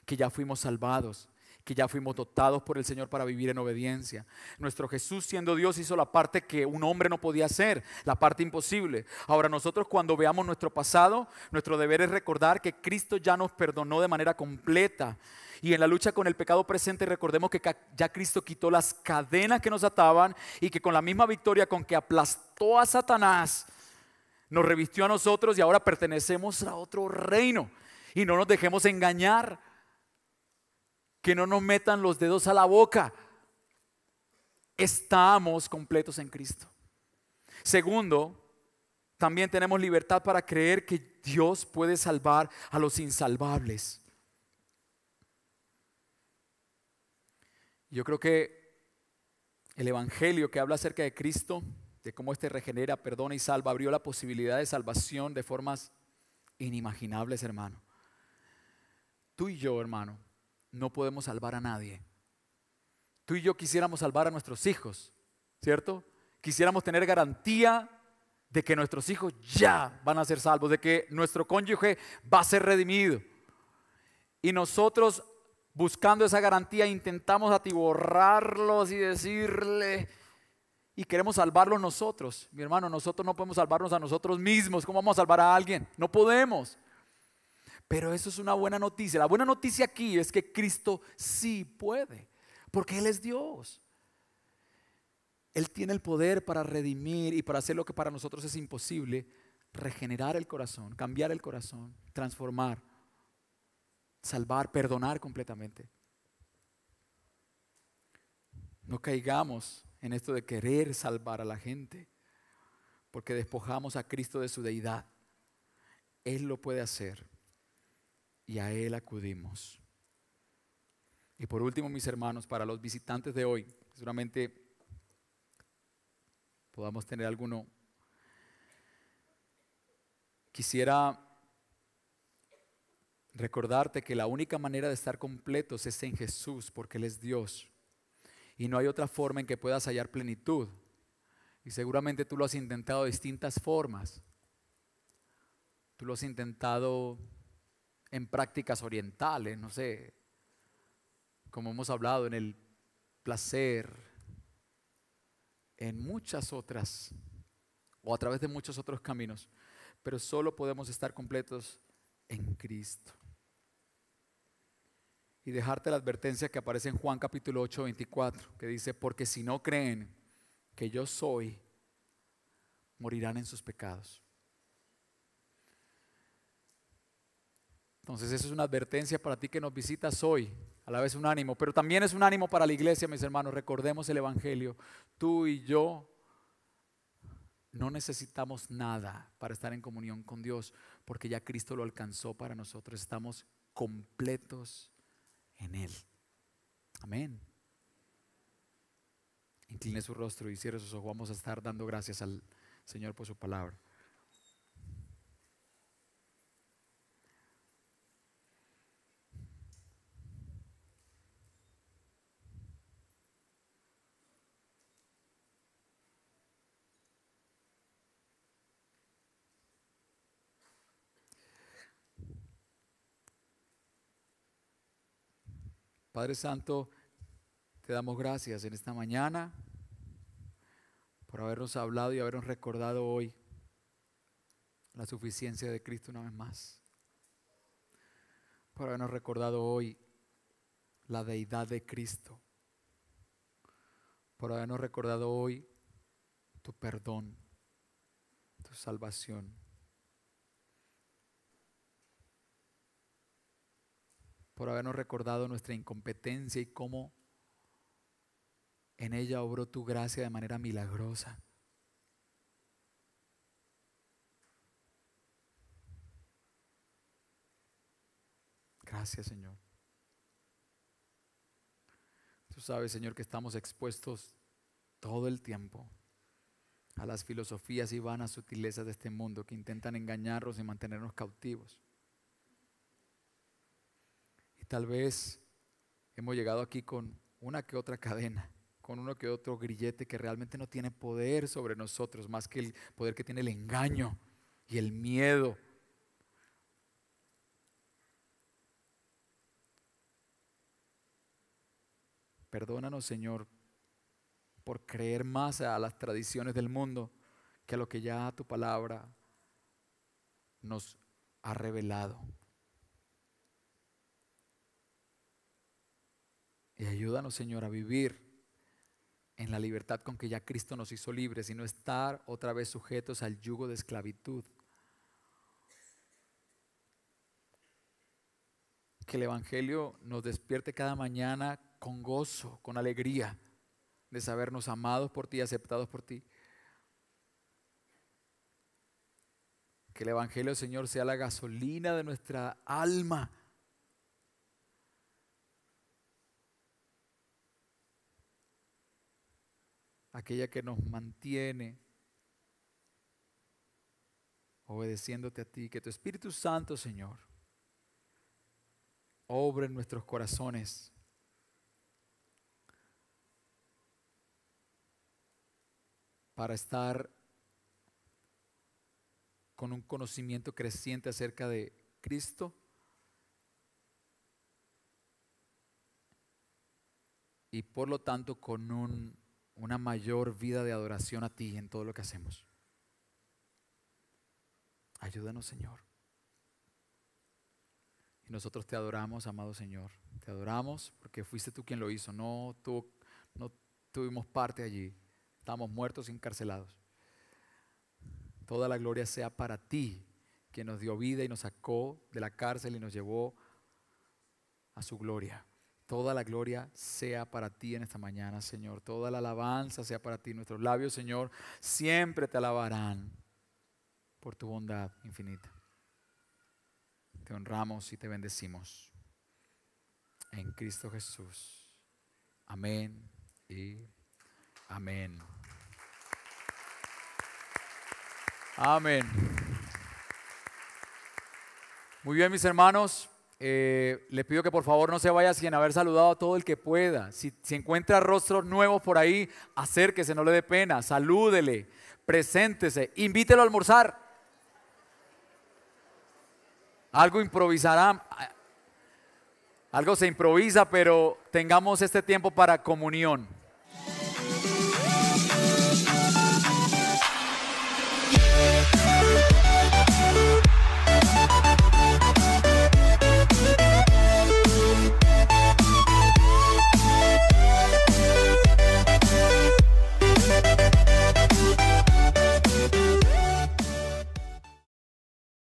que ya fuimos salvados, que ya fuimos dotados por el Señor para vivir en obediencia. Nuestro Jesús siendo Dios hizo la parte que un hombre no podía hacer, la parte imposible. Ahora nosotros cuando veamos nuestro pasado, nuestro deber es recordar que Cristo ya nos perdonó de manera completa. Y en la lucha con el pecado presente recordemos que ya Cristo quitó las cadenas que nos ataban y que con la misma victoria con que aplastó a Satanás, nos revistió a nosotros y ahora pertenecemos a otro reino. Y no nos dejemos engañar que no nos metan los dedos a la boca. Estamos completos en Cristo. Segundo, también tenemos libertad para creer que Dios puede salvar a los insalvables. Yo creo que el Evangelio que habla acerca de Cristo, de cómo éste regenera, perdona y salva, abrió la posibilidad de salvación de formas inimaginables, hermano. Tú y yo, hermano, no podemos salvar a nadie. Tú y yo quisiéramos salvar a nuestros hijos, ¿cierto? Quisiéramos tener garantía de que nuestros hijos ya van a ser salvos, de que nuestro cónyuge va a ser redimido. Y nosotros, buscando esa garantía, intentamos atiborrarlos y decirle, y queremos salvarlos nosotros. Mi hermano, nosotros no podemos salvarnos a nosotros mismos. ¿Cómo vamos a salvar a alguien? No podemos. Pero eso es una buena noticia. La buena noticia aquí es que Cristo sí puede, porque Él es Dios. Él tiene el poder para redimir y para hacer lo que para nosotros es imposible, regenerar el corazón, cambiar el corazón, transformar, salvar, perdonar completamente. No caigamos en esto de querer salvar a la gente, porque despojamos a Cristo de su deidad. Él lo puede hacer y a Él acudimos. Y por último, mis hermanos, para los visitantes de hoy, seguramente podamos tener alguno, quisiera recordarte que la única manera de estar completos es en Jesús, porque Él es Dios. Y no hay otra forma en que puedas hallar plenitud. Y seguramente tú lo has intentado de distintas formas. Tú lo has intentado en prácticas orientales, no sé, como hemos hablado en el placer, en muchas otras, o a través de muchos otros caminos, pero solo podemos estar completos en Cristo. Y dejarte la advertencia que aparece en Juan capítulo 8, 24, que dice, porque si no creen que yo soy, morirán en sus pecados. Entonces eso es una advertencia para ti que nos visitas hoy, a la vez un ánimo, pero también es un ánimo para la iglesia, mis hermanos. Recordemos el Evangelio. Tú y yo no necesitamos nada para estar en comunión con Dios, porque ya Cristo lo alcanzó para nosotros. Estamos completos en Él. Amén. Incline su rostro y cierre sus ojos. Vamos a estar dando gracias al Señor por su palabra. Padre Santo, te damos gracias en esta mañana por habernos hablado y habernos recordado hoy la suficiencia de Cristo una vez más. Por habernos recordado hoy la deidad de Cristo. Por habernos recordado hoy tu perdón, tu salvación. Por habernos recordado nuestra incompetencia y cómo en ella obró tu gracia de manera milagrosa. Gracias, Señor. Tú sabes, Señor, que estamos expuestos todo el tiempo a las filosofías y vanas sutilezas de este mundo que intentan engañarnos y mantenernos cautivos. Tal vez hemos llegado aquí con una que otra cadena, con uno que otro grillete que realmente no tiene poder sobre nosotros, más que el poder que tiene el engaño y el miedo. Perdónanos, Señor, por creer más a las tradiciones del mundo que a lo que ya tu palabra nos ha revelado. Y ayúdanos, Señor, a vivir en la libertad con que ya Cristo nos hizo libres y no estar otra vez sujetos al yugo de esclavitud. Que el Evangelio nos despierte cada mañana con gozo, con alegría de sabernos amados por ti, aceptados por ti. Que el Evangelio, Señor, sea la gasolina de nuestra alma aquella que nos mantiene obedeciéndote a ti. Que tu Espíritu Santo, Señor, obre en nuestros corazones. para estar con un conocimiento creciente acerca de Cristo y por lo tanto con un una mayor vida de adoración a ti en todo lo que hacemos. Ayúdanos, Señor. Y nosotros te adoramos, amado Señor. Te adoramos porque fuiste tú quien lo hizo. No, no tuvimos parte allí. Estamos muertos y encarcelados. Toda la gloria sea para ti, quien nos dio vida y nos sacó de la cárcel y nos llevó a su gloria. Toda la gloria sea para ti en esta mañana, Señor. Toda la alabanza sea para ti. Nuestros labios, Señor, siempre te alabarán por tu bondad infinita. Te honramos y te bendecimos. En Cristo Jesús. Amén y amén. Amén. Muy bien, mis hermanos. Eh, le pido que por favor no se vaya sin haber saludado a todo el que pueda. Si, si encuentra rostros nuevos por ahí, acérquese, no le dé pena, salúdele, preséntese, invítelo a almorzar. Algo improvisará, algo se improvisa, pero tengamos este tiempo para comunión.